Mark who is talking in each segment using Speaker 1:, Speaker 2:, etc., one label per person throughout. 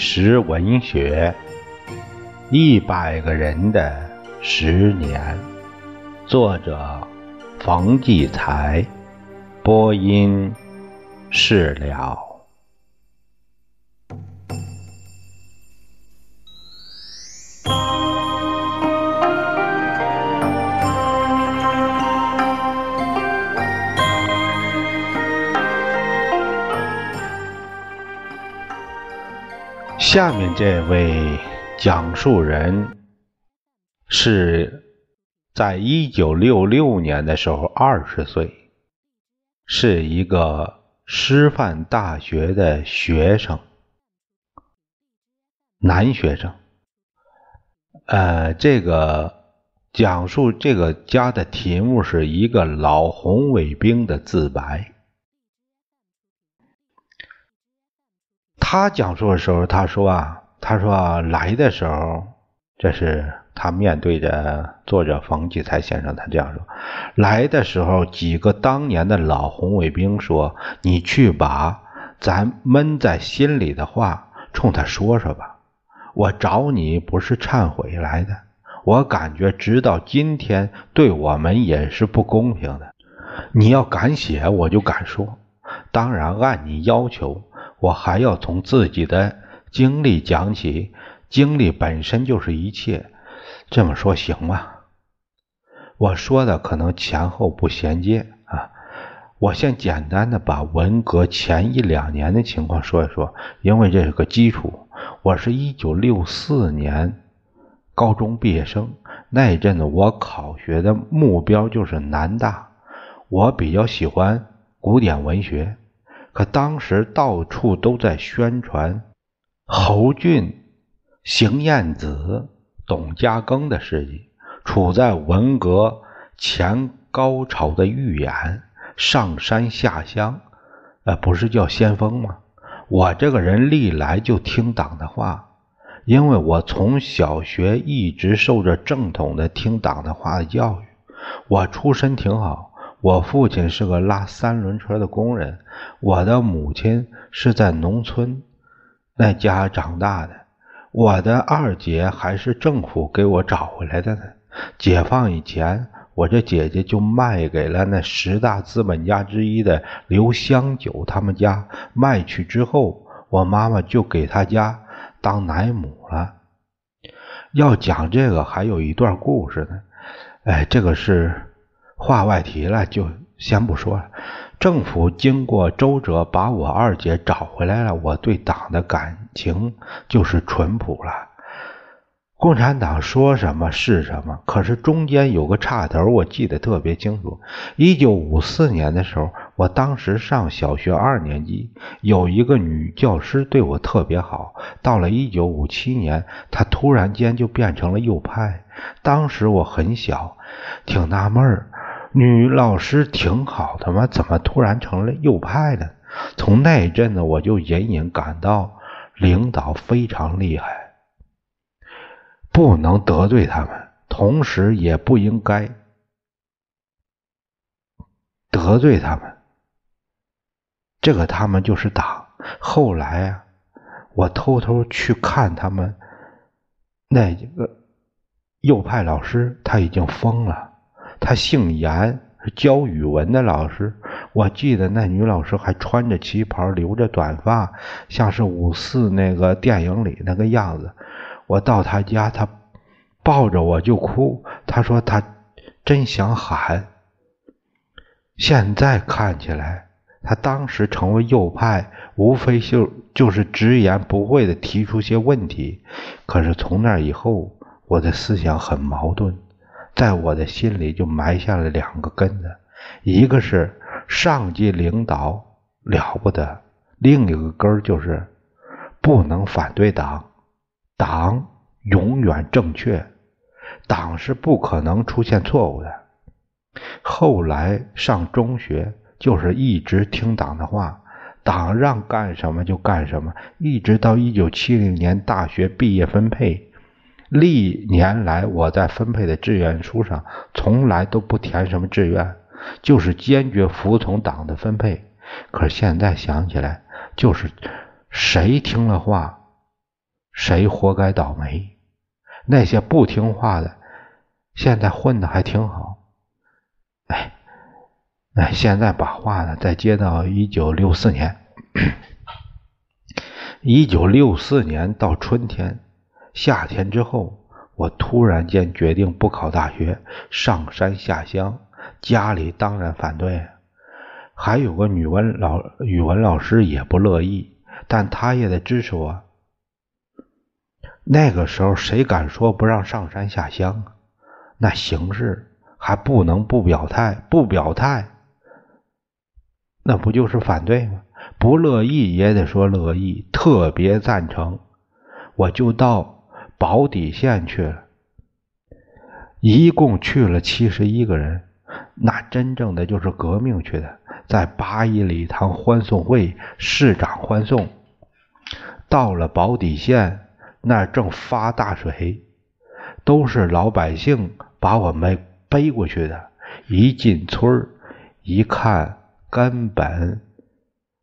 Speaker 1: 史文学，一百个人的十年。作者：冯骥才，播音：释了。下面这位讲述人是在一九六六年的时候二十岁，是一个师范大学的学生，男学生。呃，这个讲述这个家的题目是一个老红卫兵的自白。他讲述的时候，他说啊，他说来的时候，这是他面对着作者冯骥才先生，他这样说：来的时候，几个当年的老红卫兵说：“你去把咱闷在心里的话冲他说说吧。我找你不是忏悔来的，我感觉直到今天对我们也是不公平的。你要敢写，我就敢说。当然按你要求。”我还要从自己的经历讲起，经历本身就是一切，这么说行吗？我说的可能前后不衔接啊，我先简单的把文革前一两年的情况说一说，因为这是个基础。我是一九六四年高中毕业生，那一阵子我考学的目标就是南大，我比较喜欢古典文学。可当时到处都在宣传侯俊、邢燕子、董家庚的事迹，处在文革前高潮的预演，上山下乡，呃，不是叫先锋吗？我这个人历来就听党的话，因为我从小学一直受着正统的听党的话的教育，我出身挺好。我父亲是个拉三轮车的工人，我的母亲是在农村那家长大的，我的二姐还是政府给我找回来的呢。解放以前，我这姐姐就卖给了那十大资本家之一的刘香九他们家，卖去之后，我妈妈就给他家当奶母了。要讲这个，还有一段故事呢。哎，这个是。话外题了，就先不说了。政府经过周折把我二姐找回来了，我对党的感情就是淳朴了。共产党说什么是什么，可是中间有个岔头，我记得特别清楚。一九五四年的时候，我当时上小学二年级，有一个女教师对我特别好。到了一九五七年，她突然间就变成了右派。当时我很小，挺纳闷儿。女老师挺好的嘛，怎么突然成了右派了？从那一阵子，我就隐隐感到领导非常厉害，不能得罪他们，同时也不应该得罪他们。这个他们就是党。后来啊，我偷偷去看他们那几个右派老师，他已经疯了。他姓严，是教语文的老师。我记得那女老师还穿着旗袍，留着短发，像是五四那个电影里那个样子。我到他家，他抱着我就哭。他说他真想喊。现在看起来，他当时成为右派，无非就就是直言不讳的提出些问题。可是从那以后，我的思想很矛盾。在我的心里就埋下了两个根子，一个是上级领导了不得，另一个根就是不能反对党，党永远正确，党是不可能出现错误的。后来上中学就是一直听党的话，党让干什么就干什么，一直到一九七零年大学毕业分配。历年来，我在分配的志愿书上从来都不填什么志愿，就是坚决服从党的分配。可是现在想起来，就是谁听了话谁活该倒霉？那些不听话的，现在混的还挺好。哎，哎，现在把话呢再接到一九六四年。一九六四年到春天、夏天之后，我突然间决定不考大学，上山下乡。家里当然反对，还有个语文老语文老师也不乐意，但他也得支持我。那个时候谁敢说不让上山下乡？那形势还不能不表态，不表态，那不就是反对吗？不乐意也得说乐意，特别赞成。我就到保底县去了，一共去了七十一个人。那真正的就是革命去的，在八一礼堂欢送会，市长欢送。到了保底县，那正发大水，都是老百姓把我们背过去的。一进村一看，根本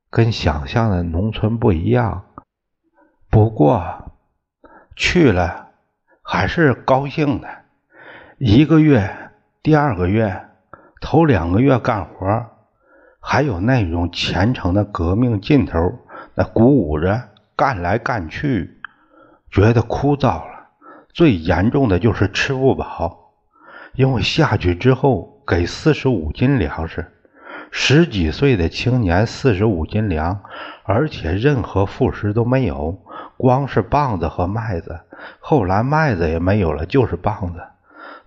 Speaker 1: 跟想象的农村不一样。不过去了还是高兴的。一个月，第二个月。头两个月干活，还有那种虔诚的革命劲头，那鼓舞着干来干去，觉得枯燥了。最严重的就是吃不饱，因为下去之后给四十五斤粮食，十几岁的青年四十五斤粮，而且任何副食都没有，光是棒子和麦子。后来麦子也没有了，就是棒子。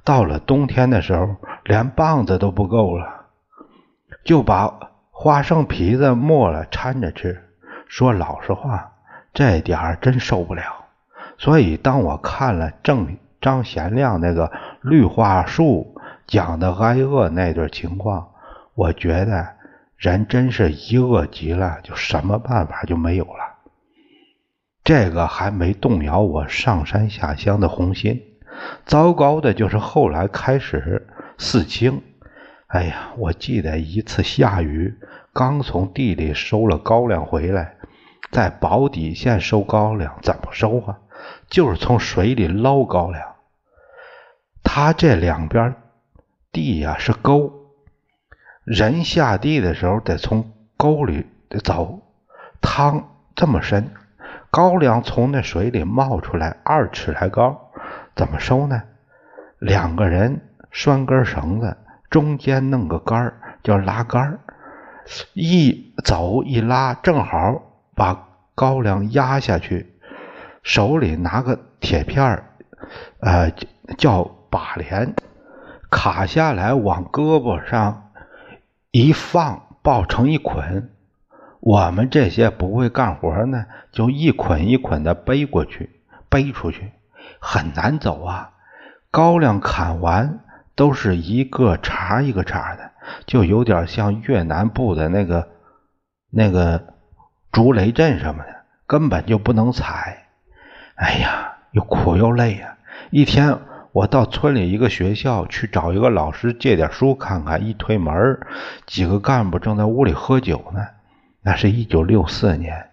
Speaker 1: 到了冬天的时候，连棒子都不够了，就把花生皮子磨了掺着吃。说老实话，这点真受不了。所以，当我看了郑张贤亮那个绿化树讲的挨饿那段情况，我觉得人真是一饿极了，就什么办法就没有了。这个还没动摇我上山下乡的红心。糟糕的就是后来开始四清，哎呀，我记得一次下雨，刚从地里收了高粱回来，在保底县收高粱怎么收啊？就是从水里捞高粱。他这两边地呀是沟，人下地的时候得从沟里得走，汤这么深，高粱从那水里冒出来二尺来高。怎么收呢？两个人拴根绳子，中间弄个杆儿，叫拉杆儿，一走一拉，正好把高粱压下去。手里拿个铁片儿，呃，叫把镰，卡下来往胳膊上一放，抱成一捆。我们这些不会干活呢，就一捆一捆的背过去，背出去。很难走啊！高粱砍完都是一个茬一个茬的，就有点像越南布的那个那个竹雷阵什么的，根本就不能踩。哎呀，又苦又累呀！一天，我到村里一个学校去找一个老师借点书看看，一推门，几个干部正在屋里喝酒呢。那是一九六四年，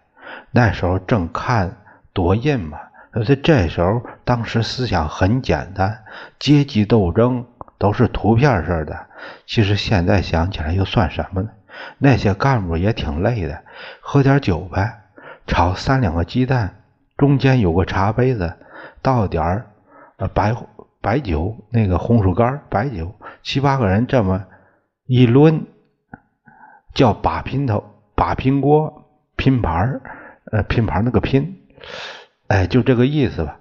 Speaker 1: 那时候正看夺印嘛。可是这时候，当时思想很简单，阶级斗争都是图片式的。其实现在想起来又算什么呢？那些干部也挺累的，喝点酒呗，炒三两个鸡蛋，中间有个茶杯子，倒点儿白白酒，那个红薯干白酒，七八个人这么一抡，叫把拼头、把拼锅、拼盘呃，拼盘那个拼。哎，就这个意思吧。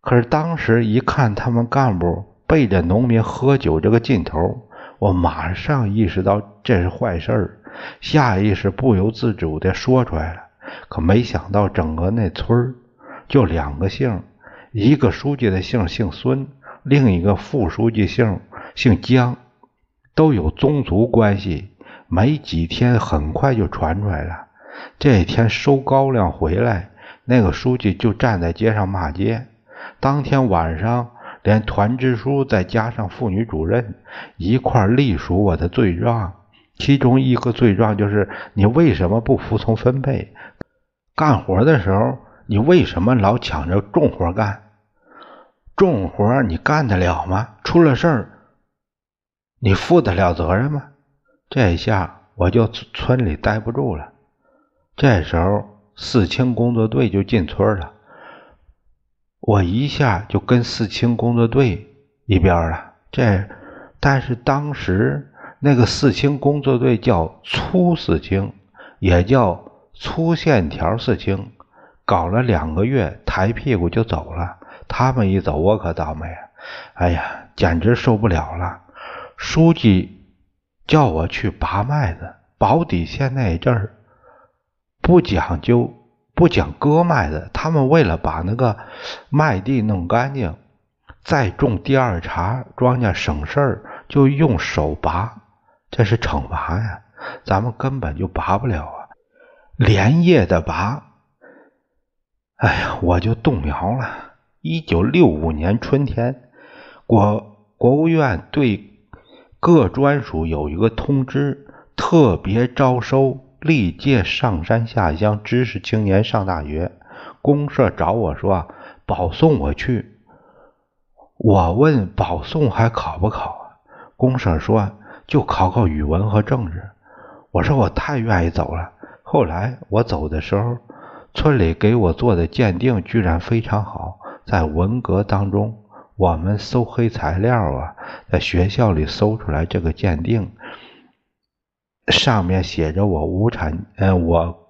Speaker 1: 可是当时一看他们干部背着农民喝酒这个劲头，我马上意识到这是坏事，下意识不由自主的说出来了。可没想到整个那村就两个姓，一个书记的姓姓孙，另一个副书记姓姓姜，都有宗族关系。没几天，很快就传出来了。这天收高粱回来。那个书记就站在街上骂街。当天晚上，连团支书再加上妇女主任一块隶属我的罪状，其中一个罪状就是你为什么不服从分配？干活的时候你为什么老抢着重活干？重活你干得了吗？出了事儿，你负得了责任吗？这下我就村里待不住了。这时候四清工作队就进村了，我一下就跟四清工作队一边了。这但是当时那个四清工作队叫粗四清，也叫粗线条四清，搞了两个月，抬屁股就走了。他们一走，我可倒霉，哎呀，简直受不了了。书记叫我去拔麦子，保底县那阵儿不讲究，不讲割麦子，他们为了把那个麦地弄干净，再种第二茬庄稼省事儿，就用手拔，这是惩罚呀。咱们根本就拔不了啊，连夜的拔。哎呀，我就动摇了。一九六五年春天，国国务院对各专属有一个通知，特别招收历届上山下乡知识青年上大学。公社找我说保送我去，我问保送还考不考啊？公社说就考考语文和政治。我说我太愿意走了。后来我走的时候，村里给我做的鉴定居然非常好。在文革当中，我们搜黑材料啊，在学校里搜出来这个鉴定，上面写着我无产，嗯，我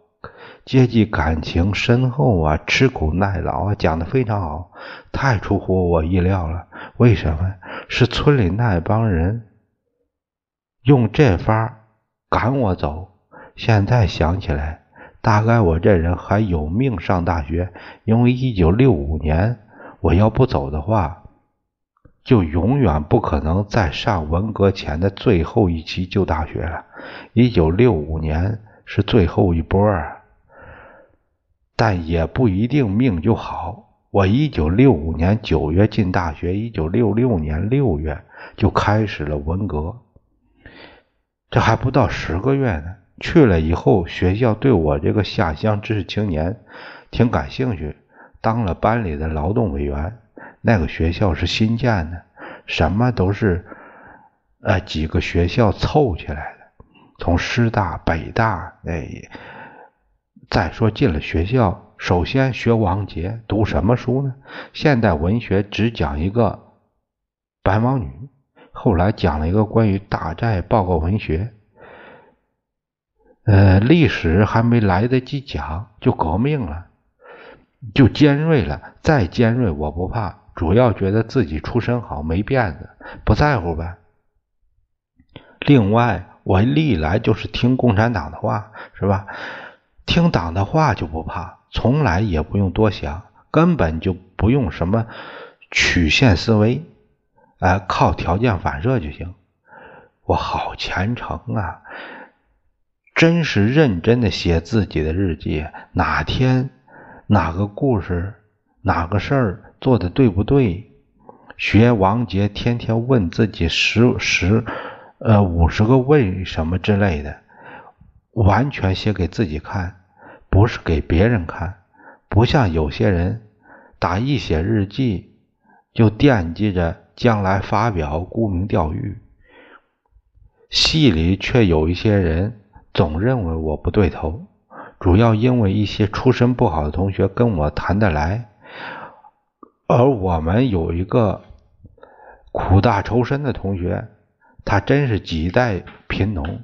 Speaker 1: 阶级感情深厚啊，吃苦耐劳啊，讲的非常好，太出乎我意料了。为什么？是村里那帮人用这法赶我走。现在想起来，大概我这人还有命上大学，因为一九六五年。我要不走的话，就永远不可能再上文革前的最后一期旧大学了。一九六五年是最后一波啊，但也不一定命就好。我一九六五年九月进大学，一九六六年六月就开始了文革，这还不到十个月呢。去了以后，学校对我这个下乡知识青年挺感兴趣。当了班里的劳动委员，那个学校是新建的，什么都是呃几个学校凑起来的，从师大、北大，哎，再说进了学校，首先学王杰，读什么书呢？现代文学只讲一个白毛女，后来讲了一个关于大寨报告文学，呃，历史还没来得及讲，就革命了。就尖锐了，再尖锐我不怕，主要觉得自己出身好，没辫子，不在乎呗。另外，我历来就是听共产党的话，是吧？听党的话就不怕，从来也不用多想，根本就不用什么曲线思维，哎，靠条件反射就行。我好虔诚啊，真是认真的写自己的日记，哪天。哪个故事，哪个事儿做的对不对？学王杰天天问自己十十呃五十个为什么之类的，完全写给自己看，不是给别人看。不像有些人，打一写日记就惦记着将来发表，沽名钓誉。戏里却有一些人总认为我不对头。主要因为一些出身不好的同学跟我谈得来，而我们有一个苦大仇深的同学，他真是几代贫农，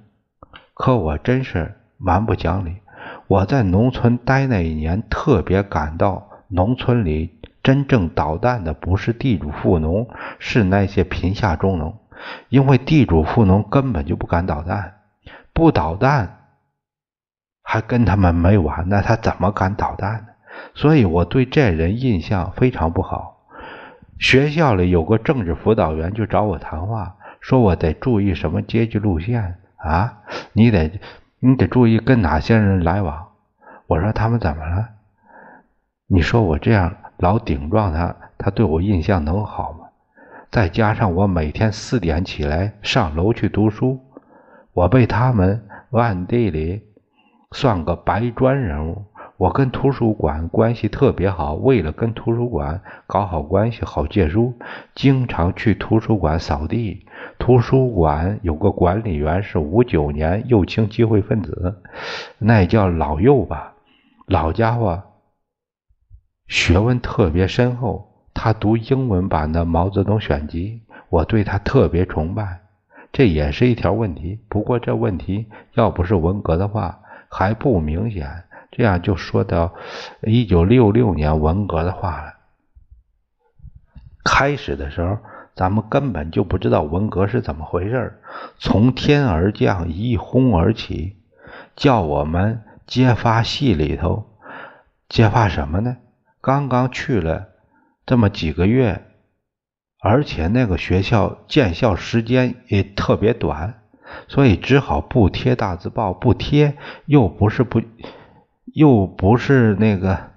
Speaker 1: 可我真是蛮不讲理。我在农村待那一年，特别感到农村里真正捣蛋的不是地主富农，是那些贫下中农，因为地主富农根本就不敢捣蛋，不捣蛋。还跟他们没完呢，他怎么敢捣蛋呢？所以我对这人印象非常不好。学校里有个政治辅导员就找我谈话，说我得注意什么阶级路线啊？你得你得注意跟哪些人来往。我说他们怎么了？你说我这样老顶撞他，他对我印象能好吗？再加上我每天四点起来上楼去读书，我被他们暗地里。算个白砖人物，我跟图书馆关系特别好，为了跟图书馆搞好关系，好借书，经常去图书馆扫地。图书馆有个管理员是五九年右倾机会分子，那叫老右吧，老家伙，学问特别深厚。他读英文版的《毛泽东选集》，我对他特别崇拜。这也是一条问题，不过这问题要不是文革的话，还不明显。这样就说到一九六六年文革的话了。开始的时候，咱们根本就不知道文革是怎么回事从天而降，一哄而起，叫我们揭发系里头，揭发什么呢？刚刚去了这么几个月，而且那个学校建校时间也特别短，所以只好不贴大字报，不贴又不是不。又不是那个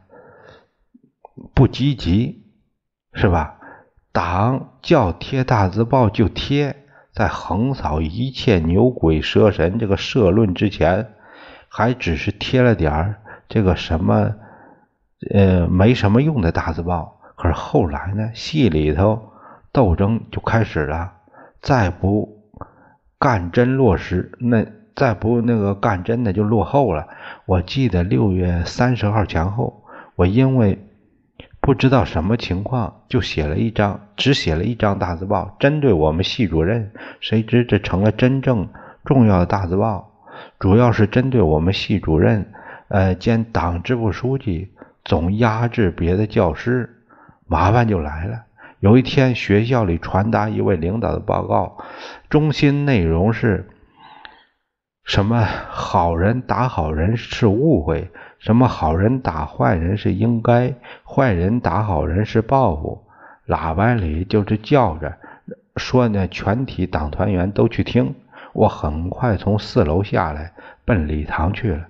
Speaker 1: 不积极，是吧？党叫贴大字报就贴，在横扫一切牛鬼蛇神这个社论之前，还只是贴了点儿这个什么呃没什么用的大字报。可是后来呢，戏里头斗争就开始了，再不干真落实那。再不那个干真的就落后了。我记得六月三十号前后，我因为不知道什么情况，就写了一张，只写了一张大字报，针对我们系主任。谁知这成了真正重要的大字报，主要是针对我们系主任，呃兼党支部书记，总压制别的教师，麻烦就来了。有一天学校里传达一位领导的报告，中心内容是。什么好人打好人是误会，什么好人打坏人是应该，坏人打好人是报复。喇叭里就是叫着说呢，全体党团员都去听。我很快从四楼下来，奔礼堂去了。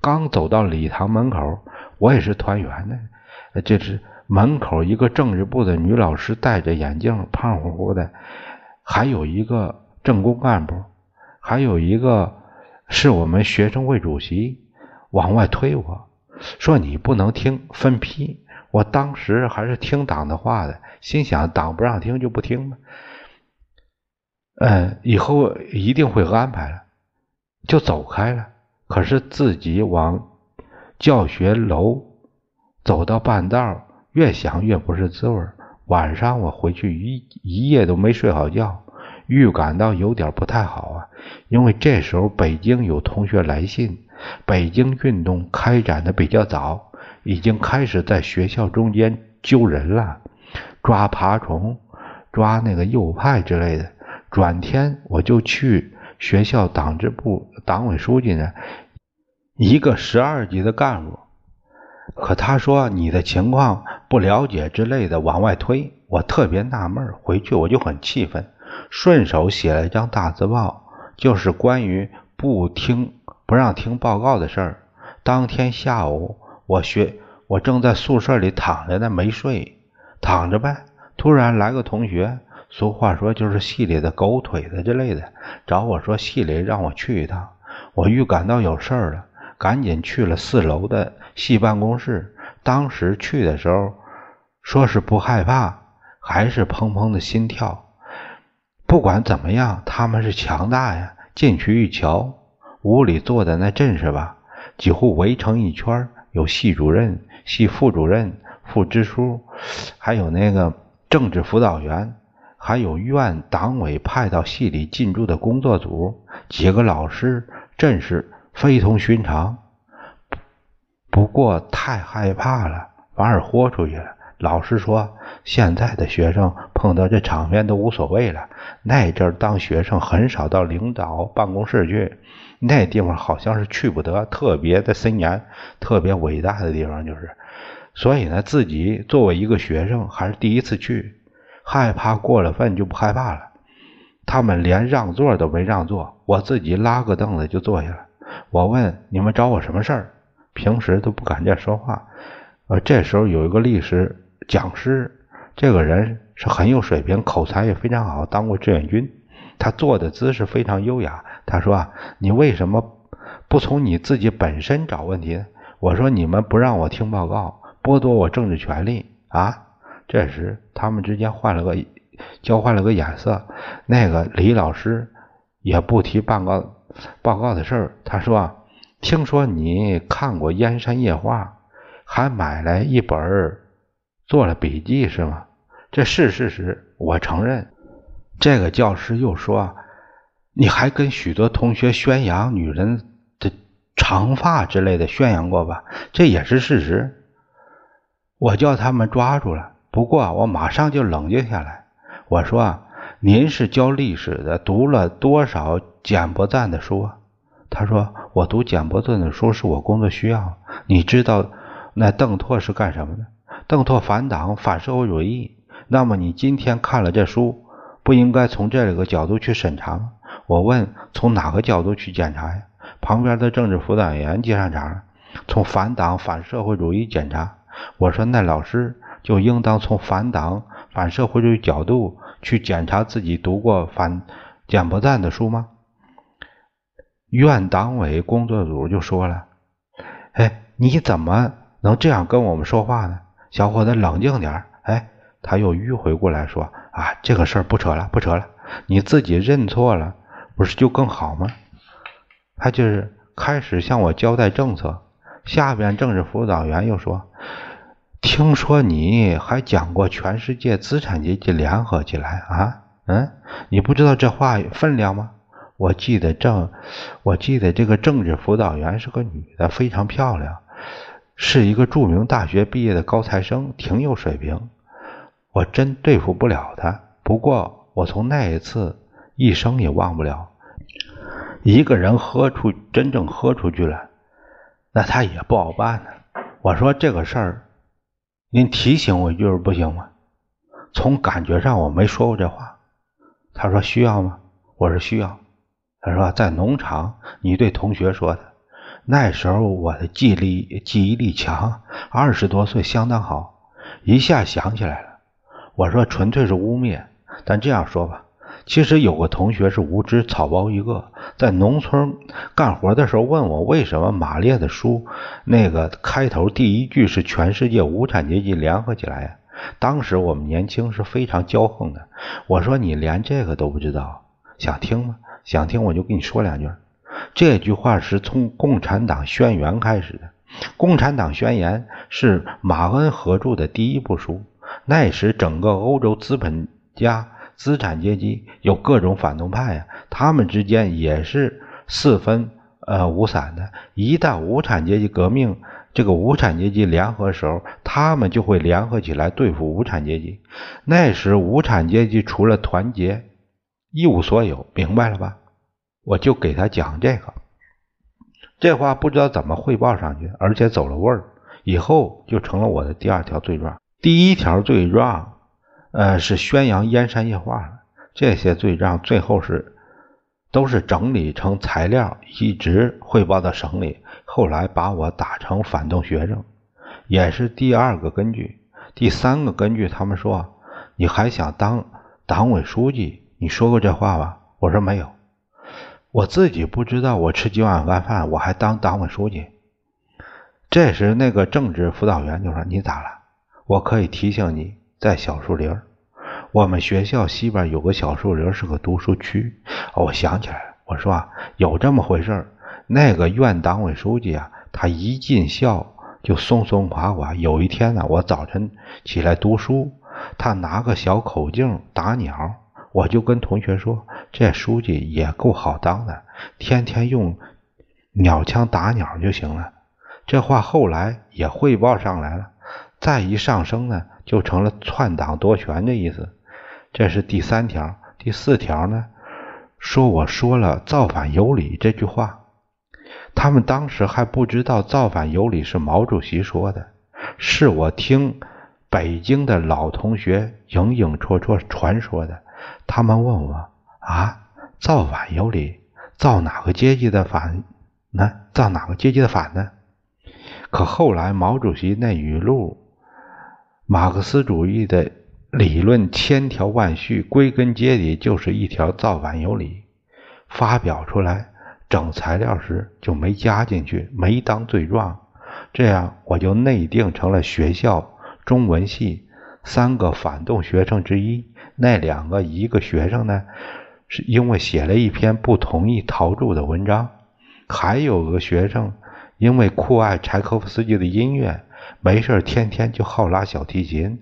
Speaker 1: 刚走到礼堂门口，我也是团员呢。这是门口一个政治部的女老师，戴着眼镜，胖乎乎的，还有一个政工干部，还有一个。是我们学生会主席往外推我说你不能听分批，我当时还是听党的话的，心想党不让听就不听吧。嗯，以后一定会安排了，就走开了。可是自己往教学楼走到半道，越想越不是滋味晚上我回去一一夜都没睡好觉。预感到有点不太好啊，因为这时候北京有同学来信，北京运动开展的比较早，已经开始在学校中间揪人了，抓爬虫，抓那个右派之类的。转天我就去学校党支部党委书记那，一个十二级的干部，可他说你的情况不了解之类的往外推，我特别纳闷，回去我就很气愤。顺手写了一张大字报，就是关于不听不让听报告的事儿。当天下午，我学我正在宿舍里躺着呢，没睡，躺着呗。突然来个同学，俗话说就是系里的狗腿子之类的，找我说系里让我去一趟。我预感到有事儿了，赶紧去了四楼的系办公室。当时去的时候，说是不害怕，还是砰砰的心跳。不管怎么样，他们是强大呀！进去一瞧，屋里坐的那阵势吧，几乎围成一圈，有系主任、系副主任、副支书，还有那个政治辅导员，还有院党委派到系里进驻的工作组，几个老师，阵势非同寻常。不过太害怕了，反而豁出去了。老师说，现在的学生碰到这场面都无所谓了。那阵儿当学生很少到领导办公室去，那地方好像是去不得，特别的森严，特别伟大的地方就是。所以呢，自己作为一个学生还是第一次去，害怕过了分就不害怕了。他们连让座都没让座，我自己拉个凳子就坐下了。我问你们找我什么事儿？平时都不敢这说话。呃，这时候有一个历史。讲师这个人是很有水平，口才也非常好，当过志愿军。他坐的姿势非常优雅。他说：“啊，你为什么不从你自己本身找问题呢？我说你们不让我听报告，剥夺我政治权利啊！这时他们之间换了个交换了个眼色，那个李老师也不提报告报告的事儿。他说：“听说你看过《燕山夜话》，还买来一本做了笔记是吗？这是事实，我承认。”这个教师又说：“你还跟许多同学宣扬女人的。”长发之类的宣扬过吧，这也是事实。我叫他们抓住了，不过我马上就冷静下来。我说：“您是教历史的，读了多少简伯赞的书？”他说：“我读简伯赞的书是我工作需要。”你知道那邓拓是干什么的？邓拓反党、反社会主义。那么你今天看了这书，不应该从这个角度去审查吗？我问：从哪个角度去检查呀？旁边的政治辅导员接上茬从反党反社会主义检查。我说那老师就应当从反党反社会主义角度去检查自己读过反柬埔寨的书吗？院党委工作组就说了：“哎，你怎么能这样跟我们说话呢？小伙子，冷静点哎，他又迂回过来说：“啊，这个事儿不扯了，不扯了，你自己认错了，不是就更好吗？”他就是开始向我交代政策，下边政治辅导员又说：“听说你还讲过全世界资产阶级联合起来啊？嗯，你不知道这话分量吗？”我记得政，我记得这个政治辅导员是个女的，非常漂亮，是一个著名大学毕业的高材生，挺有水平。我真对付不了他，不过我从那一次一生也忘不了。一个人喝出真正喝出去了，那他也不好办呢。我说这个事儿，您提醒我一句不行吗？从感觉上我没说过这话。他说需要吗？我说需要。他说在农场你对同学说的，那时候我的记忆力记忆力强，二十多岁相当好，一下想起来了。我说纯粹是污蔑，但这样说吧。其实有个同学是无知草包一个，在农村干活的时候问我为什么马列的书那个开头第一句是全世界无产阶级联合起来？当时我们年轻是非常骄横的。我说你连这个都不知道，想听吗？想听我就跟你说两句。这句话是从《共产党宣言》开始的，《共产党宣言》是马恩合著的第一部书。那时整个欧洲资本家。资产阶级有各种反动派呀，他们之间也是四分呃五散的。一旦无产阶级革命，这个无产阶级联合时候，他们就会联合起来对付无产阶级。那时无产阶级除了团结，一无所有，明白了吧？我就给他讲这个，这话不知道怎么汇报上去，而且走了味儿，以后就成了我的第二条罪状。第一条罪状。呃，是宣扬燕山夜话这些罪状最后是都是整理成材料，一直汇报到省里。后来把我打成反动学生，也是第二个根据。第三个根据，他们说你还想当党委书记？你说过这话吧？我说没有，我自己不知道我吃几碗干饭，我还当党委书记。这时那个政治辅导员就说：“你咋了？我可以提醒你。”在小树林我们学校西边有个小树林，是个读书区。我想起来了，我说啊，有这么回事那个院党委书记啊，他一进校就松松垮垮。有一天呢，我早晨起来读书，他拿个小口径打鸟，我就跟同学说，这书记也够好当的，天天用鸟枪打鸟就行了。这话后来也汇报上来了，再一上升呢。就成了篡党夺权的意思，这是第三条。第四条呢，说我说了“造反有理”这句话，他们当时还不知道“造反有理”是毛主席说的，是我听北京的老同学影影绰绰传说的。他们问我啊，“造反有理，造哪个阶级的反呢？造哪个阶级的反呢？”可后来毛主席那语录。马克思主义的理论千条万绪，归根结底就是一条造反有理。发表出来整材料时就没加进去，没当罪状。这样我就内定成了学校中文系三个反动学生之一。那两个，一个学生呢，是因为写了一篇不同意陶铸的文章；还有个学生，因为酷爱柴可夫斯基的音乐，没事天天就好拉小提琴。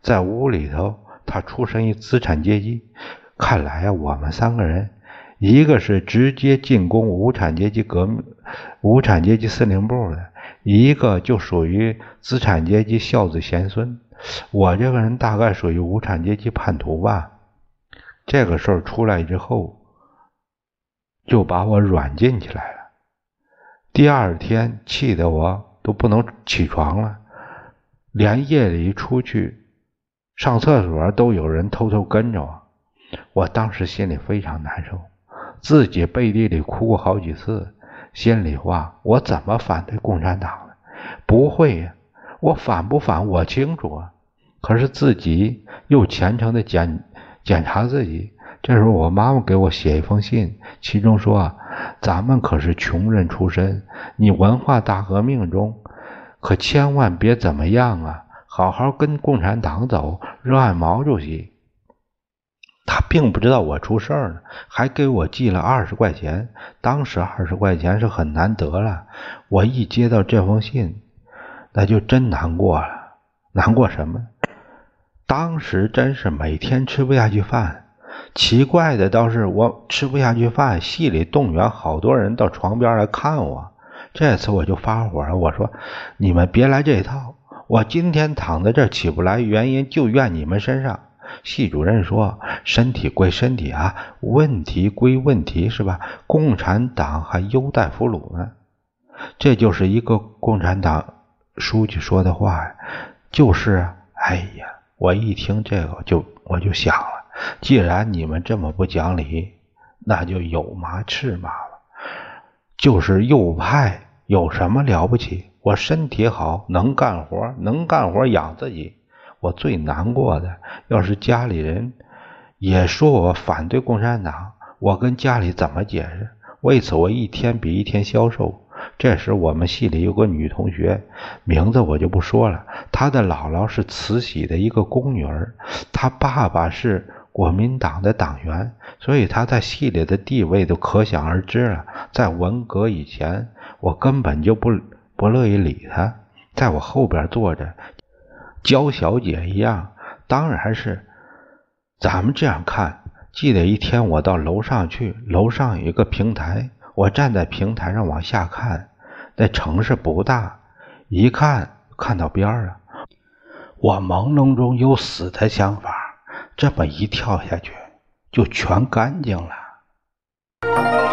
Speaker 1: 在屋里头，他出身于资产阶级。看来啊，我们三个人，一个是直接进攻无产阶级革命、无产阶级司令部的，一个就属于资产阶级孝子贤孙。我这个人大概属于无产阶级叛徒吧。这个事儿出来之后，就把我软禁起来了。第二天气得我都不能起床了，连夜里出去上厕所都有人偷偷跟着我。我当时心里非常难受，自己背地里哭过好几次。心里话，我怎么反对共产党了？不会呀，我反不反我清楚啊。可是自己又虔诚的检检查自己。这时候我妈妈给我写一封信，其中说啊：“咱们可是穷人出身，你文化大革命中可千万别怎么样啊，好好跟共产党走，热爱毛主席。”他并不知道我出事儿了，还给我寄了二十块钱。当时二十块钱是很难得了。我一接到这封信，那就真难过了。难过什么？当时真是每天吃不下去饭。奇怪的倒是，我吃不下去饭，系里动员好多人到床边来看我。这次我就发火了，我说：“你们别来这套！我今天躺在这起不来，原因就怨你们身上。”系主任说：“身体归身体啊，问题归问题，是吧？共产党还优待俘虏呢，这就是一个共产党书记说的话呀。就是，哎呀，我一听这个就我就想了，既然你们这么不讲理，那就有嘛吃嘛了。就是右派有什么了不起？我身体好，能干活，能干活养自己。”我最难过的，要是家里人也说我反对共产党，我跟家里怎么解释？为此，我一天比一天消瘦。这时，我们系里有个女同学，名字我就不说了。她的姥姥是慈禧的一个宫女儿，她爸爸是国民党的党员，所以她在系里的地位都可想而知了。在文革以前，我根本就不不乐意理她，在我后边坐着。娇小姐一样，当然是。咱们这样看，记得一天我到楼上去，楼上有一个平台，我站在平台上往下看。那城市不大，一看看到边儿了。我朦胧中有死的想法，这么一跳下去，就全干净了。